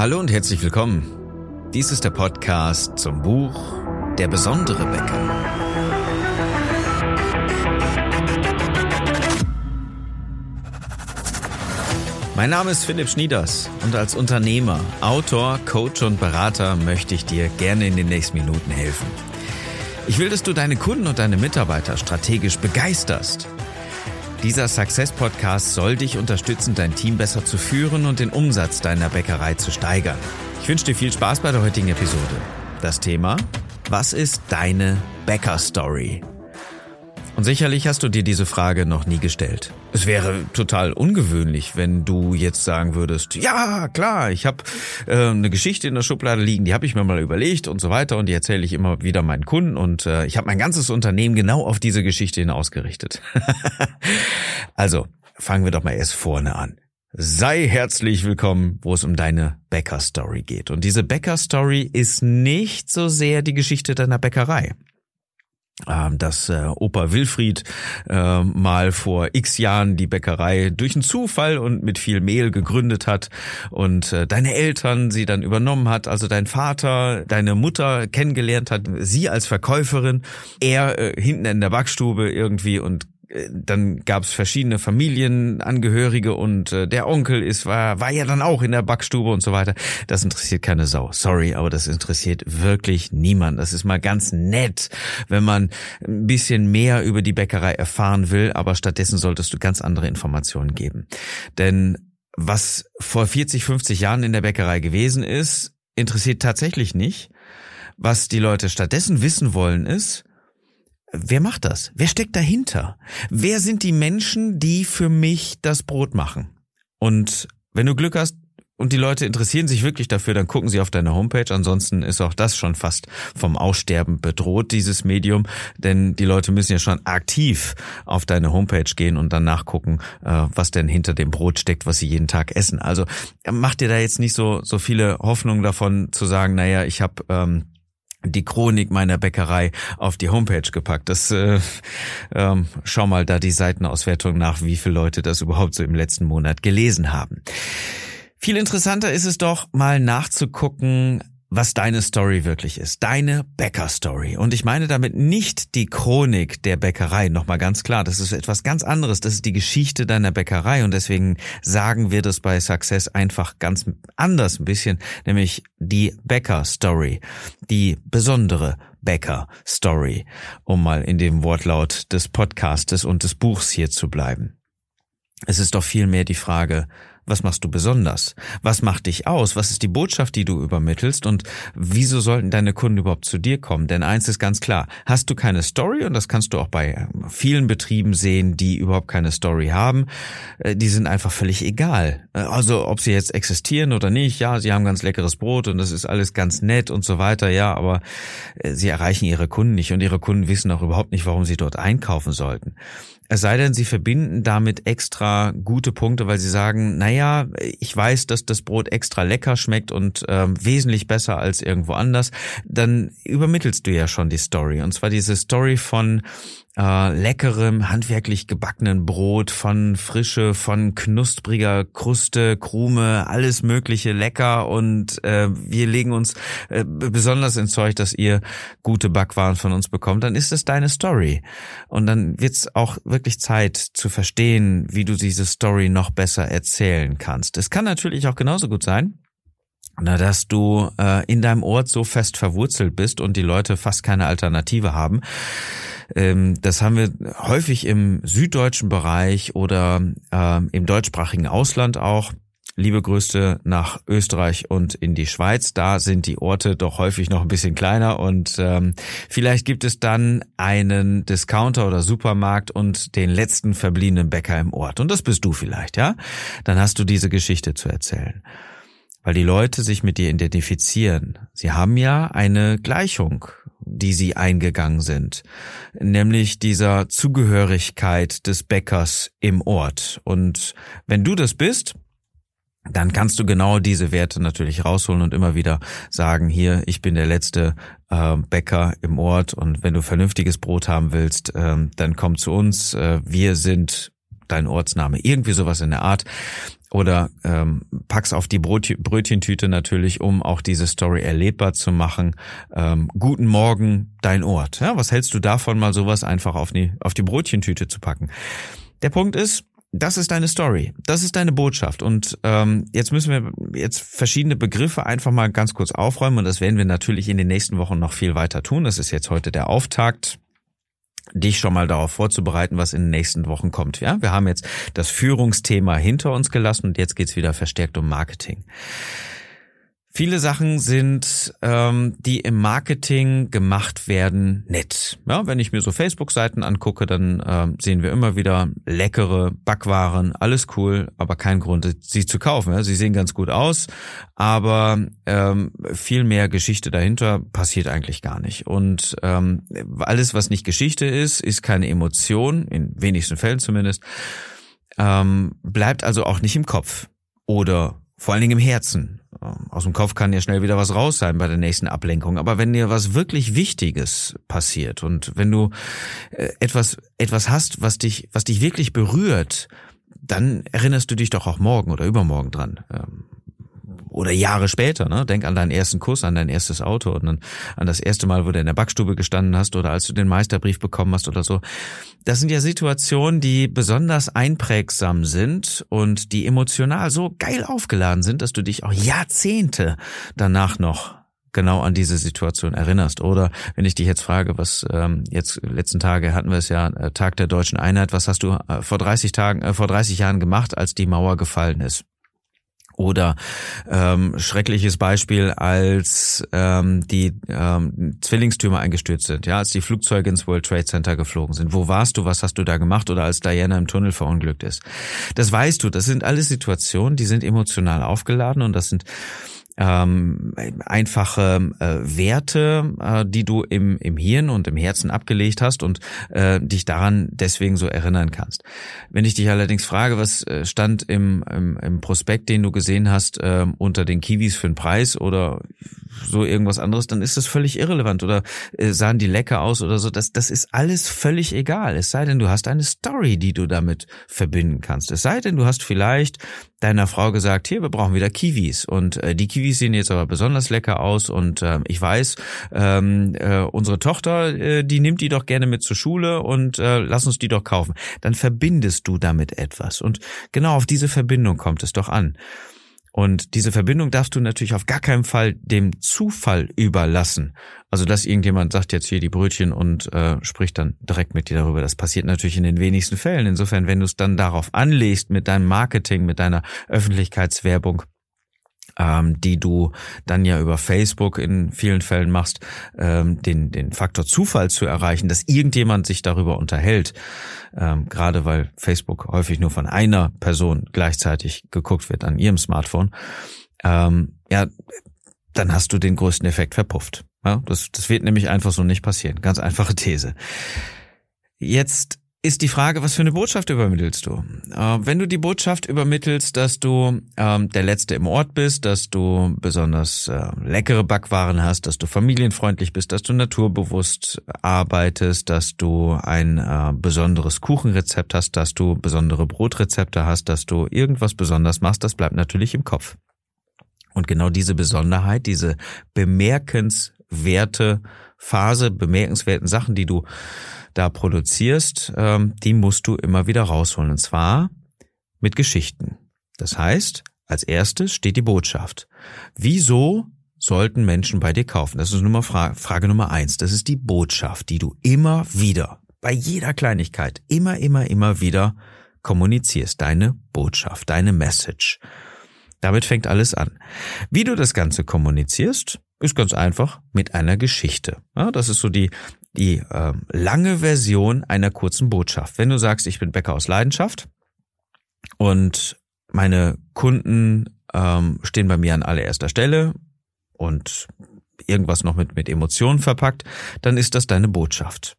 Hallo und herzlich willkommen. Dies ist der Podcast zum Buch Der besondere Bäcker. Mein Name ist Philipp Schnieders und als Unternehmer, Autor, Coach und Berater möchte ich dir gerne in den nächsten Minuten helfen. Ich will, dass du deine Kunden und deine Mitarbeiter strategisch begeisterst dieser Success Podcast soll dich unterstützen, dein Team besser zu führen und den Umsatz deiner Bäckerei zu steigern. Ich wünsche dir viel Spaß bei der heutigen Episode. Das Thema, was ist deine Bäcker-Story? Und sicherlich hast du dir diese Frage noch nie gestellt. Es wäre total ungewöhnlich, wenn du jetzt sagen würdest, ja, klar, ich habe äh, eine Geschichte in der Schublade liegen, die habe ich mir mal überlegt und so weiter und die erzähle ich immer wieder meinen Kunden und äh, ich habe mein ganzes Unternehmen genau auf diese Geschichte hin ausgerichtet. also, fangen wir doch mal erst vorne an. Sei herzlich willkommen, wo es um deine Bäcker-Story geht. Und diese Bäcker-Story ist nicht so sehr die Geschichte deiner Bäckerei. Ähm, dass äh, Opa Wilfried äh, mal vor x Jahren die Bäckerei durch einen Zufall und mit viel Mehl gegründet hat und äh, deine Eltern sie dann übernommen hat, also dein Vater, deine Mutter kennengelernt hat, sie als Verkäuferin, er äh, hinten in der Backstube irgendwie und dann gab es verschiedene Familienangehörige und äh, der Onkel ist war war ja dann auch in der Backstube und so weiter. Das interessiert keine Sau. Sorry, aber das interessiert wirklich niemand. Das ist mal ganz nett, wenn man ein bisschen mehr über die Bäckerei erfahren will, aber stattdessen solltest du ganz andere Informationen geben. Denn was vor 40, 50 Jahren in der Bäckerei gewesen ist, interessiert tatsächlich nicht. Was die Leute stattdessen wissen wollen ist, Wer macht das? Wer steckt dahinter? Wer sind die Menschen, die für mich das Brot machen? Und wenn du Glück hast und die Leute interessieren sich wirklich dafür, dann gucken sie auf deine Homepage. Ansonsten ist auch das schon fast vom Aussterben bedroht, dieses Medium. Denn die Leute müssen ja schon aktiv auf deine Homepage gehen und dann nachgucken, äh, was denn hinter dem Brot steckt, was sie jeden Tag essen. Also mach dir da jetzt nicht so, so viele Hoffnungen davon zu sagen, naja, ich habe ähm, die Chronik meiner Bäckerei auf die Homepage gepackt. Das äh, ähm, schau mal da die Seitenauswertung nach, wie viele Leute das überhaupt so im letzten Monat gelesen haben. Viel interessanter ist es doch, mal nachzugucken, was deine Story wirklich ist. Deine Bäcker-Story. Und ich meine damit nicht die Chronik der Bäckerei. Nochmal ganz klar, das ist etwas ganz anderes. Das ist die Geschichte deiner Bäckerei. Und deswegen sagen wir das bei Success einfach ganz anders ein bisschen, nämlich die Bäcker-Story. Die besondere Bäcker-Story. Um mal in dem Wortlaut des Podcastes und des Buchs hier zu bleiben. Es ist doch vielmehr die Frage, was machst du besonders? Was macht dich aus? Was ist die Botschaft, die du übermittelst? Und wieso sollten deine Kunden überhaupt zu dir kommen? Denn eins ist ganz klar, hast du keine Story, und das kannst du auch bei vielen Betrieben sehen, die überhaupt keine Story haben, äh, die sind einfach völlig egal. Äh, also ob sie jetzt existieren oder nicht, ja, sie haben ganz leckeres Brot und das ist alles ganz nett und so weiter, ja, aber äh, sie erreichen ihre Kunden nicht und ihre Kunden wissen auch überhaupt nicht, warum sie dort einkaufen sollten. Es sei denn, sie verbinden damit extra gute Punkte, weil sie sagen, naja, ich weiß, dass das Brot extra lecker schmeckt und ähm, wesentlich besser als irgendwo anders. Dann übermittelst du ja schon die Story. Und zwar diese Story von äh, leckerem, handwerklich gebackenen Brot, von Frische, von knuspriger Kruste, Krume, alles mögliche lecker und äh, wir legen uns äh, besonders ins Zeug, dass ihr gute Backwaren von uns bekommt, dann ist es deine Story. Und dann wird es auch wirklich Zeit zu verstehen, wie du diese Story noch besser erzählen kannst. Es kann natürlich auch genauso gut sein, na, dass du äh, in deinem Ort so fest verwurzelt bist und die Leute fast keine Alternative haben, das haben wir häufig im süddeutschen Bereich oder ähm, im deutschsprachigen Ausland auch. Liebe Grüße nach Österreich und in die Schweiz. Da sind die Orte doch häufig noch ein bisschen kleiner und ähm, vielleicht gibt es dann einen Discounter oder Supermarkt und den letzten verbliebenen Bäcker im Ort. Und das bist du vielleicht, ja? Dann hast du diese Geschichte zu erzählen weil die Leute sich mit dir identifizieren. Sie haben ja eine Gleichung die sie eingegangen sind, nämlich dieser Zugehörigkeit des Bäckers im Ort. Und wenn du das bist, dann kannst du genau diese Werte natürlich rausholen und immer wieder sagen, hier, ich bin der letzte äh, Bäcker im Ort und wenn du vernünftiges Brot haben willst, äh, dann komm zu uns. Äh, wir sind dein Ortsname, irgendwie sowas in der Art. Oder ähm, pack's auf die Brötchentüte natürlich, um auch diese Story erlebbar zu machen. Ähm, guten Morgen, dein Ort. Ja, was hältst du davon, mal sowas einfach auf die, auf die Brötchentüte zu packen? Der Punkt ist, das ist deine Story, das ist deine Botschaft. Und ähm, jetzt müssen wir jetzt verschiedene Begriffe einfach mal ganz kurz aufräumen und das werden wir natürlich in den nächsten Wochen noch viel weiter tun. Das ist jetzt heute der Auftakt dich schon mal darauf vorzubereiten, was in den nächsten Wochen kommt. Ja, wir haben jetzt das Führungsthema hinter uns gelassen und jetzt geht's wieder verstärkt um Marketing. Viele Sachen sind, ähm, die im Marketing gemacht werden, nett. Ja, wenn ich mir so Facebook-Seiten angucke, dann ähm, sehen wir immer wieder leckere Backwaren, alles cool, aber kein Grund, sie zu kaufen. Ja, sie sehen ganz gut aus, aber ähm, viel mehr Geschichte dahinter passiert eigentlich gar nicht. Und ähm, alles, was nicht Geschichte ist, ist keine Emotion, in wenigsten Fällen zumindest, ähm, bleibt also auch nicht im Kopf oder vor allen Dingen im Herzen ähm, aus dem Kopf kann ja schnell wieder was raus sein bei der nächsten Ablenkung. Aber wenn dir was wirklich Wichtiges passiert und wenn du äh, etwas, etwas hast, was dich, was dich wirklich berührt, dann erinnerst du dich doch auch morgen oder übermorgen dran. Oder Jahre später, ne? Denk an deinen ersten Kuss, an dein erstes Auto und dann an das erste Mal, wo du in der Backstube gestanden hast oder als du den Meisterbrief bekommen hast oder so. Das sind ja Situationen, die besonders einprägsam sind und die emotional so geil aufgeladen sind, dass du dich auch Jahrzehnte danach noch genau an diese Situation erinnerst. Oder wenn ich dich jetzt frage, was ähm, jetzt letzten Tage hatten wir es ja äh, Tag der deutschen Einheit, was hast du äh, vor 30 Tagen, äh, vor 30 Jahren gemacht, als die Mauer gefallen ist? Oder ähm, schreckliches Beispiel, als ähm, die ähm, Zwillingstürme eingestürzt sind, ja, als die Flugzeuge ins World Trade Center geflogen sind. Wo warst du? Was hast du da gemacht? Oder als Diana im Tunnel verunglückt ist. Das weißt du. Das sind alles Situationen, die sind emotional aufgeladen und das sind ähm, einfache äh, Werte, äh, die du im, im Hirn und im Herzen abgelegt hast und äh, dich daran deswegen so erinnern kannst. Wenn ich dich allerdings frage, was äh, stand im, im, im Prospekt, den du gesehen hast, äh, unter den Kiwis für den Preis oder so irgendwas anderes, dann ist das völlig irrelevant oder äh, sahen die lecker aus oder so. Das, das ist alles völlig egal. Es sei denn, du hast eine Story, die du damit verbinden kannst. Es sei denn, du hast vielleicht deiner Frau gesagt, hier, wir brauchen wieder Kiwis. Und äh, die Kiwis sehen jetzt aber besonders lecker aus. Und äh, ich weiß, ähm, äh, unsere Tochter, äh, die nimmt die doch gerne mit zur Schule und äh, lass uns die doch kaufen. Dann verbindest du damit etwas. Und genau auf diese Verbindung kommt es doch an. Und diese Verbindung darfst du natürlich auf gar keinen Fall dem Zufall überlassen. Also dass irgendjemand sagt jetzt hier die Brötchen und äh, spricht dann direkt mit dir darüber. Das passiert natürlich in den wenigsten Fällen. Insofern, wenn du es dann darauf anlegst mit deinem Marketing, mit deiner Öffentlichkeitswerbung, ähm, die du dann ja über Facebook in vielen Fällen machst, ähm, den, den Faktor Zufall zu erreichen, dass irgendjemand sich darüber unterhält, ähm, gerade weil Facebook häufig nur von einer Person gleichzeitig geguckt wird an ihrem Smartphone, ähm, ja, dann hast du den größten Effekt verpufft. Ja, das, das wird nämlich einfach so nicht passieren. Ganz einfache These. Jetzt ist die Frage, was für eine Botschaft übermittelst du? Äh, wenn du die Botschaft übermittelst, dass du ähm, der Letzte im Ort bist, dass du besonders äh, leckere Backwaren hast, dass du familienfreundlich bist, dass du naturbewusst arbeitest, dass du ein äh, besonderes Kuchenrezept hast, dass du besondere Brotrezepte hast, dass du irgendwas besonders machst, das bleibt natürlich im Kopf. Und genau diese Besonderheit, diese bemerkenswerte Phase, bemerkenswerten Sachen, die du da produzierst, ähm, die musst du immer wieder rausholen. Und zwar mit Geschichten. Das heißt, als erstes steht die Botschaft. Wieso sollten Menschen bei dir kaufen? Das ist Nummer Frage, Frage Nummer eins. Das ist die Botschaft, die du immer wieder, bei jeder Kleinigkeit, immer, immer, immer wieder kommunizierst. Deine Botschaft, deine Message. Damit fängt alles an. Wie du das Ganze kommunizierst, ist ganz einfach mit einer Geschichte. Ja, das ist so die, die äh, lange Version einer kurzen Botschaft. Wenn du sagst, ich bin Bäcker aus Leidenschaft und meine Kunden ähm, stehen bei mir an allererster Stelle und irgendwas noch mit, mit Emotionen verpackt, dann ist das deine Botschaft.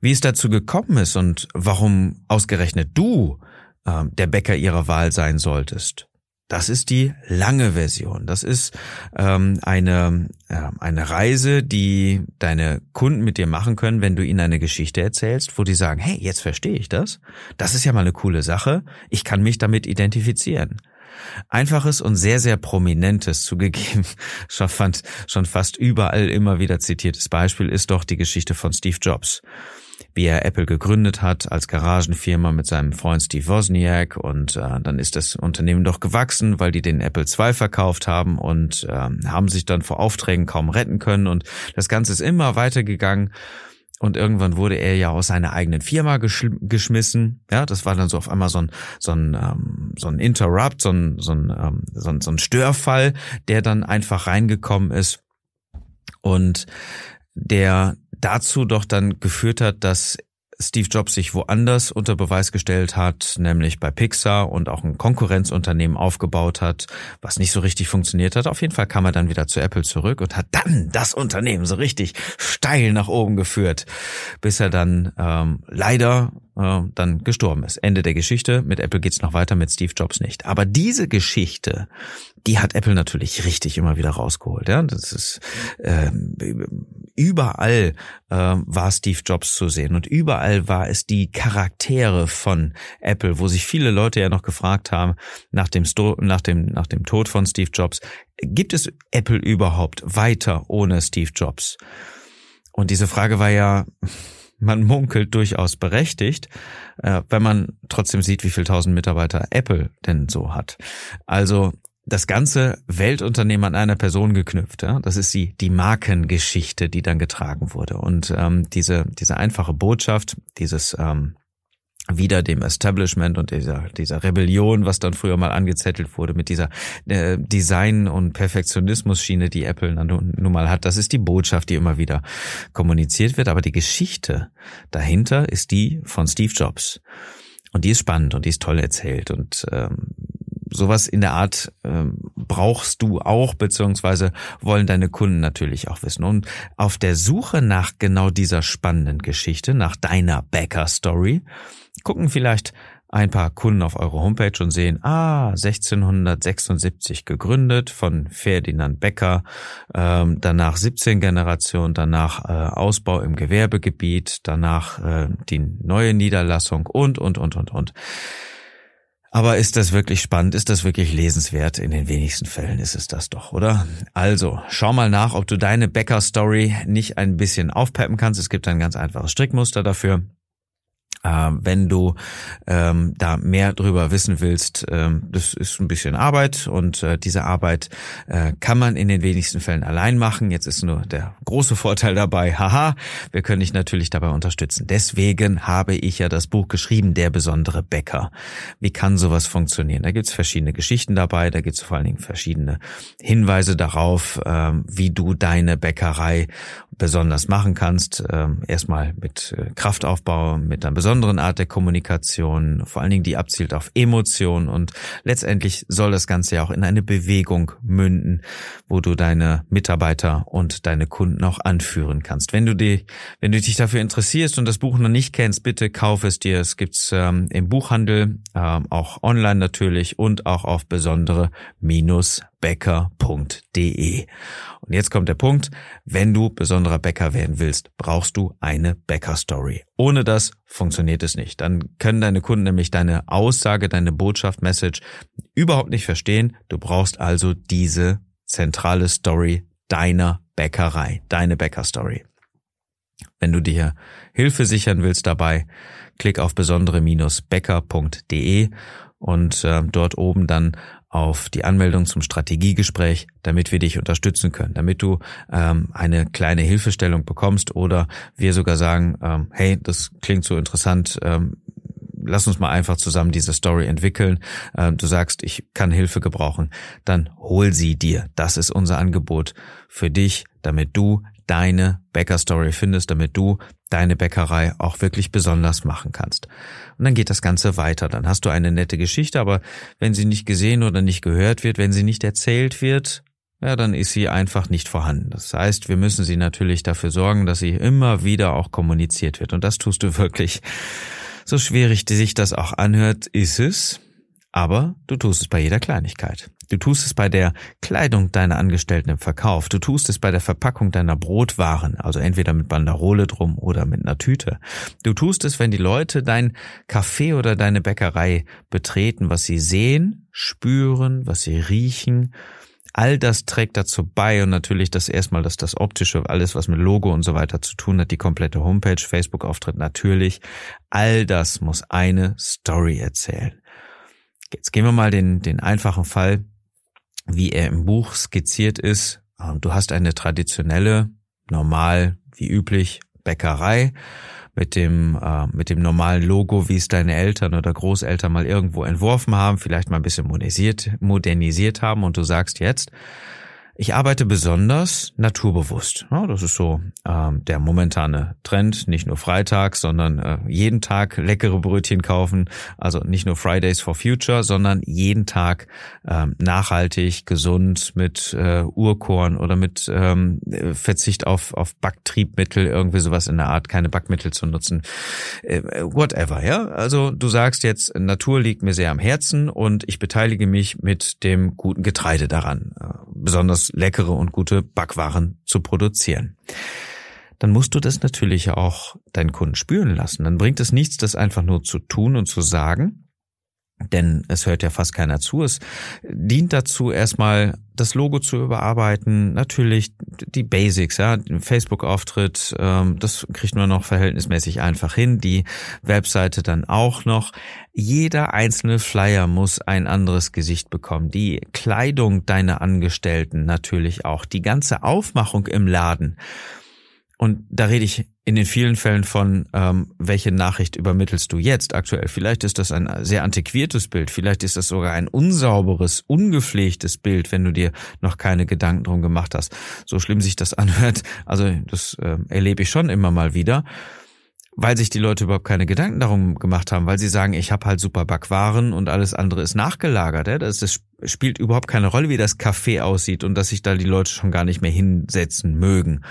Wie es dazu gekommen ist und warum ausgerechnet du ähm, der Bäcker ihrer Wahl sein solltest, Das ist die lange Version. Das ist ähm, eine, äh, eine Reise, die deine Kunden mit dir machen können, wenn du ihnen eine Geschichte erzählst, wo die sagen, hey, jetzt verstehe ich das. Das ist ja mal eine coole Sache. Ich kann mich damit identifizieren. Einfaches und sehr, sehr prominentes, zugegeben, schon, fand, schon fast überall immer wieder zitiertes Beispiel ist doch die Geschichte von Steve Jobs wie er Apple gegründet hat als Garagenfirma mit seinem Freund Steve Wozniak und äh, dann ist das Unternehmen doch gewachsen, weil die den Apple II verkauft haben und äh, haben sich dann vor Aufträgen kaum retten können und das Ganze ist immer weitergegangen. Und irgendwann wurde er ja aus seiner eigenen Firma geschmissen. Ja, das war dann so auf einmal so ein, so ein, ähm, so ein Interrupt, so ein, so, ein, ähm, so, ein, so ein Störfall, der dann einfach reingekommen ist. Und der dazu doch dann geführt hat, dass Steve Jobs sich woanders unter Beweis gestellt hat, nämlich bei Pixar und auch ein Konkurrenzunternehmen aufgebaut hat, was nicht so richtig funktioniert hat. Auf jeden Fall kam er dann wieder zu Apple zurück und hat dann das Unternehmen so richtig steil nach oben geführt, bis er dann ähm, leider äh, dann gestorben ist. Ende der Geschichte. Mit Apple geht's noch weiter, mit Steve Jobs nicht. Aber diese Geschichte, die hat Apple natürlich richtig immer wieder rausgeholt. Ja, das ist äh, überall äh, war Steve Jobs zu sehen und überall war es die Charaktere von Apple, wo sich viele Leute ja noch gefragt haben nach dem Sto nach dem nach dem Tod von Steve Jobs, gibt es Apple überhaupt weiter ohne Steve Jobs? Und diese Frage war ja man munkelt durchaus berechtigt, äh, wenn man trotzdem sieht, wie viel tausend Mitarbeiter Apple denn so hat. Also das ganze Weltunternehmen an einer Person geknüpft. Ja? Das ist die, die Markengeschichte, die dann getragen wurde. Und ähm, diese, diese einfache Botschaft, dieses ähm, wieder dem Establishment und dieser, dieser Rebellion, was dann früher mal angezettelt wurde mit dieser äh, Design- und Perfektionismus-Schiene, die Apple nun, mal hat. Das ist die Botschaft, die immer wieder kommuniziert wird. Aber die Geschichte dahinter ist die von Steve Jobs. Und die ist spannend und die ist toll erzählt. Und ähm, sowas in der Art ähm, brauchst du auch, beziehungsweise wollen deine Kunden natürlich auch wissen. Und auf der Suche nach genau dieser spannenden Geschichte, nach deiner Bäcker-Story, gucken vielleicht ein paar Kunden auf eure Homepage und sehen, ah, 1676 gegründet von Ferdinand Becker, ähm, danach 17 Generationen, danach äh, Ausbau im Gewerbegebiet, danach äh, die neue Niederlassung und, und, und, und, und. Aber ist das wirklich spannend? Ist das wirklich lesenswert? In den wenigsten Fällen ist es das doch, oder? Also, schau mal nach, ob du deine Bäcker-Story nicht ein bisschen aufpeppen kannst. Es gibt ein ganz einfaches Strickmuster dafür. Ähm, wenn du ähm, da mehr drüber wissen willst, ähm, das ist ein bisschen Arbeit und äh, diese Arbeit äh, kann man in den wenigsten Fällen allein machen. Jetzt ist nur der große Vorteil dabei, haha, wir können dich natürlich dabei unterstützen. Deswegen habe ich ja das Buch geschrieben, Der besondere Bäcker. Wie kann sowas funktionieren? Da gibt's verschiedene Geschichten dabei, da gibt's vor allen Dingen verschiedene Hinweise darauf, ähm, wie du deine Bäckerei besonders machen kannst. Ähm, erstmal mit äh, Kraftaufbau, mit einer besonderen Art der Kommunikation, vor allen Dingen die abzielt auf Emotionen und letztendlich soll das Ganze ja auch in eine Bewegung münden, wo du deine Mitarbeiter und deine Kunden auch anführen kannst. Wenn du dich, wenn du dich dafür interessierst und das Buch noch nicht kennst, bitte kauf es dir. Es gibt's ähm, im Buchhandel, ähm, auch online natürlich und auch auf besondere minus bäcker.de. Und jetzt kommt der Punkt, wenn du besonderer Bäcker werden willst, brauchst du eine Bäcker-Story. Ohne das funktioniert es nicht. Dann können deine Kunden nämlich deine Aussage, deine Botschaft, Message überhaupt nicht verstehen. Du brauchst also diese zentrale Story deiner Bäckerei, deine Bäcker-Story. Wenn du dir Hilfe sichern willst dabei, klick auf besondere-bäcker.de und äh, dort oben dann auf die Anmeldung zum Strategiegespräch, damit wir dich unterstützen können, damit du ähm, eine kleine Hilfestellung bekommst oder wir sogar sagen, ähm, hey, das klingt so interessant, ähm, lass uns mal einfach zusammen diese Story entwickeln. Ähm, du sagst, ich kann Hilfe gebrauchen, dann hol sie dir. Das ist unser Angebot für dich, damit du deine Bäcker-Story findest, damit du deine Bäckerei auch wirklich besonders machen kannst. Und dann geht das Ganze weiter. Dann hast du eine nette Geschichte, aber wenn sie nicht gesehen oder nicht gehört wird, wenn sie nicht erzählt wird, ja, dann ist sie einfach nicht vorhanden. Das heißt, wir müssen sie natürlich dafür sorgen, dass sie immer wieder auch kommuniziert wird. Und das tust du wirklich. So schwierig, sich das auch anhört, ist es. Aber du tust es bei jeder Kleinigkeit. Du tust es bei der Kleidung deiner Angestellten im Verkauf. Du tust es bei der Verpackung deiner Brotwaren, also entweder mit Banderole drum oder mit einer Tüte. Du tust es, wenn die Leute dein Café oder deine Bäckerei betreten, was sie sehen, spüren, was sie riechen. All das trägt dazu bei und natürlich das erstmal, dass das optische, alles was mit Logo und so weiter zu tun hat, die komplette Homepage, Facebook-Auftritt natürlich. All das muss eine Story erzählen. Jetzt gehen wir mal den, den einfachen Fall, wie er im Buch skizziert ist. Ähm, du hast eine traditionelle, normal, wie üblich, Bäckerei mit dem, äh, mit dem normalen Logo, wie es deine Eltern oder Großeltern mal irgendwo entworfen haben, vielleicht mal ein bisschen modernisiert, modernisiert haben und du sagst jetzt, ich arbeite besonders naturbewusst. Ja, das ist so ähm, der momentane Trend. Nicht nur freitags, sondern äh, jeden Tag leckere Brötchen kaufen. Also nicht nur Fridays for Future, sondern jeden Tag ähm, nachhaltig, gesund mit äh, Urkorn oder mit ähm, Verzicht auf, auf Backtriebmittel, irgendwie sowas in der Art, keine Backmittel zu nutzen. Äh, whatever, ja. Also du sagst jetzt, Natur liegt mir sehr am Herzen und ich beteilige mich mit dem guten Getreide daran. Äh, besonders leckere und gute Backwaren zu produzieren. Dann musst du das natürlich auch deinen Kunden spüren lassen. Dann bringt es nichts, das einfach nur zu tun und zu sagen, denn es hört ja fast keiner zu. Es dient dazu, erstmal das Logo zu überarbeiten. Natürlich die Basics, ja, Facebook-Auftritt, ähm, das kriegt man noch verhältnismäßig einfach hin. Die Webseite dann auch noch. Jeder einzelne Flyer muss ein anderes Gesicht bekommen. Die Kleidung deiner Angestellten natürlich auch. Die ganze Aufmachung im Laden. Und da rede ich in den vielen Fällen von, ähm, welche Nachricht übermittelst du jetzt aktuell? Vielleicht ist das ein sehr antiquiertes Bild, vielleicht ist das sogar ein unsauberes, ungepflegtes Bild, wenn du dir noch keine Gedanken drum gemacht hast. So schlimm sich das anhört, also das äh, erlebe ich schon immer mal wieder weil sich die Leute überhaupt keine Gedanken darum gemacht haben, weil sie sagen, ich habe halt super Backwaren und alles andere ist nachgelagert. Ja? Das, das spielt überhaupt keine Rolle, wie das Café aussieht und dass sich da die Leute schon gar nicht mehr hinsetzen mögen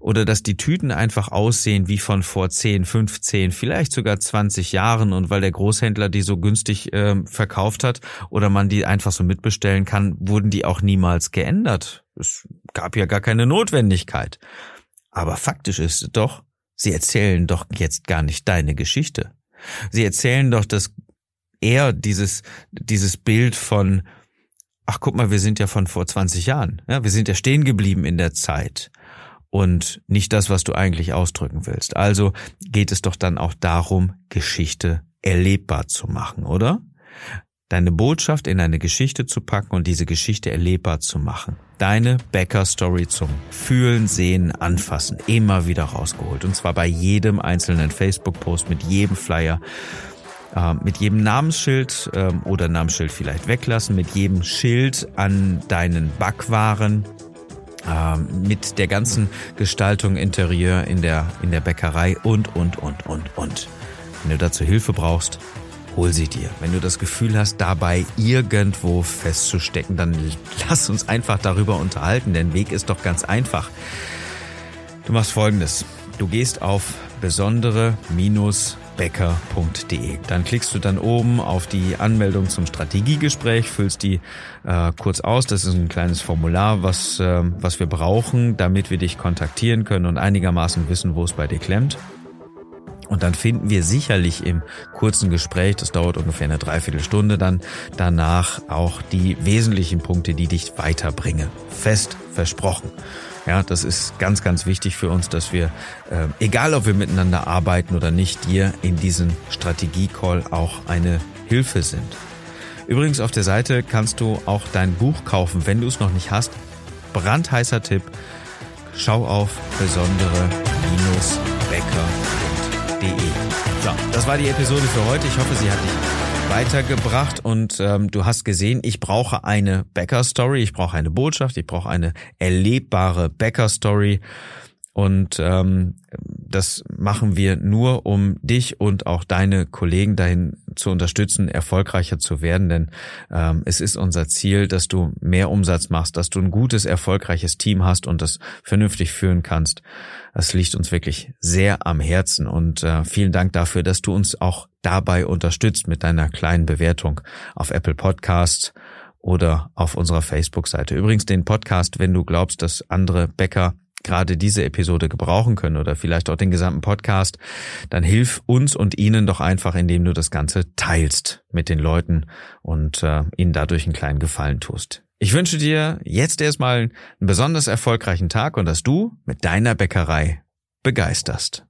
oder dass die Tüten einfach aussehen wie von vor 10, 15, vielleicht sogar 20 Jahren und weil der Großhändler die so günstig äh, verkauft hat oder man die einfach so mitbestellen kann, wurden die auch niemals geändert. Es gab ja gar keine Notwendigkeit. Aber faktisch ist es doch, sie erzählen doch jetzt gar nicht deine Geschichte. Sie erzählen doch dass eher dieses, dieses Bild von, ach guck mal, wir sind ja von vor 20 Jahren. Ja, wir sind ja stehen geblieben in der Zeit und nicht das, was du eigentlich ausdrücken willst. Also geht es doch dann auch darum, Geschichte erlebbar zu machen, oder? Deine Botschaft in eine Geschichte zu packen und diese Geschichte erlebbar zu machen. Deine Bäcker-Story zum Fühlen, Sehen, Anfassen immer wieder rausgeholt. Und zwar bei jedem einzelnen Facebook-Post, mit jedem Flyer, äh, mit jedem Namensschild äh, oder Namensschild vielleicht weglassen, mit jedem Schild an deinen Backwaren, ähm, mit der ganzen Gestaltung Interieur in der, in der Bäckerei und, und, und, und, und. Wenn du dazu Hilfe brauchst, hol sie dir. Wenn du das Gefühl hast, dabei irgendwo festzustecken, dann lass uns einfach darüber unterhalten. Der Weg ist doch ganz einfach. Du machst folgendes. Du gehst auf besondere minus becker.de. Dann klickst du dann oben auf die Anmeldung zum Strategiegespräch, füllst die äh, kurz aus. Das ist ein kleines Formular, was, äh, was wir brauchen, damit wir dich kontaktieren können und einigermaßen wissen, wo es bei dir klemmt. Und dann finden wir sicherlich im kurzen Gespräch, das dauert ungefähr eine Dreiviertelstunde, dann danach auch die wesentlichen Punkte, die dich weiterbringen. Fest versprochen. Ja, das ist ganz, ganz wichtig für uns, dass wir, äh, egal ob wir miteinander arbeiten oder nicht, dir in diesem Strategie-Call auch eine Hilfe sind. Übrigens auf der Seite kannst du auch dein Buch kaufen, wenn du es noch nicht hast. Brandheißer Tipp. Schau auf besondere-becker.de. So, das war die Episode für heute. Ich hoffe, sie hat dich weitergebracht und ähm, du hast gesehen, ich brauche eine Bäcker-Story, ich brauche eine Botschaft, ich brauche eine erlebbare Bäcker-Story Und ähm, das machen wir nur, um dich und auch deine Kollegen dahin zu unterstützen, erfolgreicher zu werden. Denn ähm, es ist unser Ziel, dass du mehr Umsatz machst, dass du ein gutes, erfolgreiches Team hast und das vernünftig führen kannst. Das liegt uns wirklich sehr am Herzen. Und äh, vielen Dank dafür, dass du uns auch dabei unterstützt mit deiner kleinen Bewertung auf Apple Podcasts oder auf unserer Facebook-Seite. Übrigens den Podcast, wenn du glaubst, dass andere Bäcker gerade diese Episode gebrauchen können oder vielleicht auch den gesamten Podcast, dann hilf uns und ihnen doch einfach, indem du das Ganze teilst mit den Leuten und äh, ihnen dadurch einen kleinen Gefallen tust. Ich wünsche dir jetzt erstmal einen besonders erfolgreichen Tag und dass du mit deiner Bäckerei begeisterst.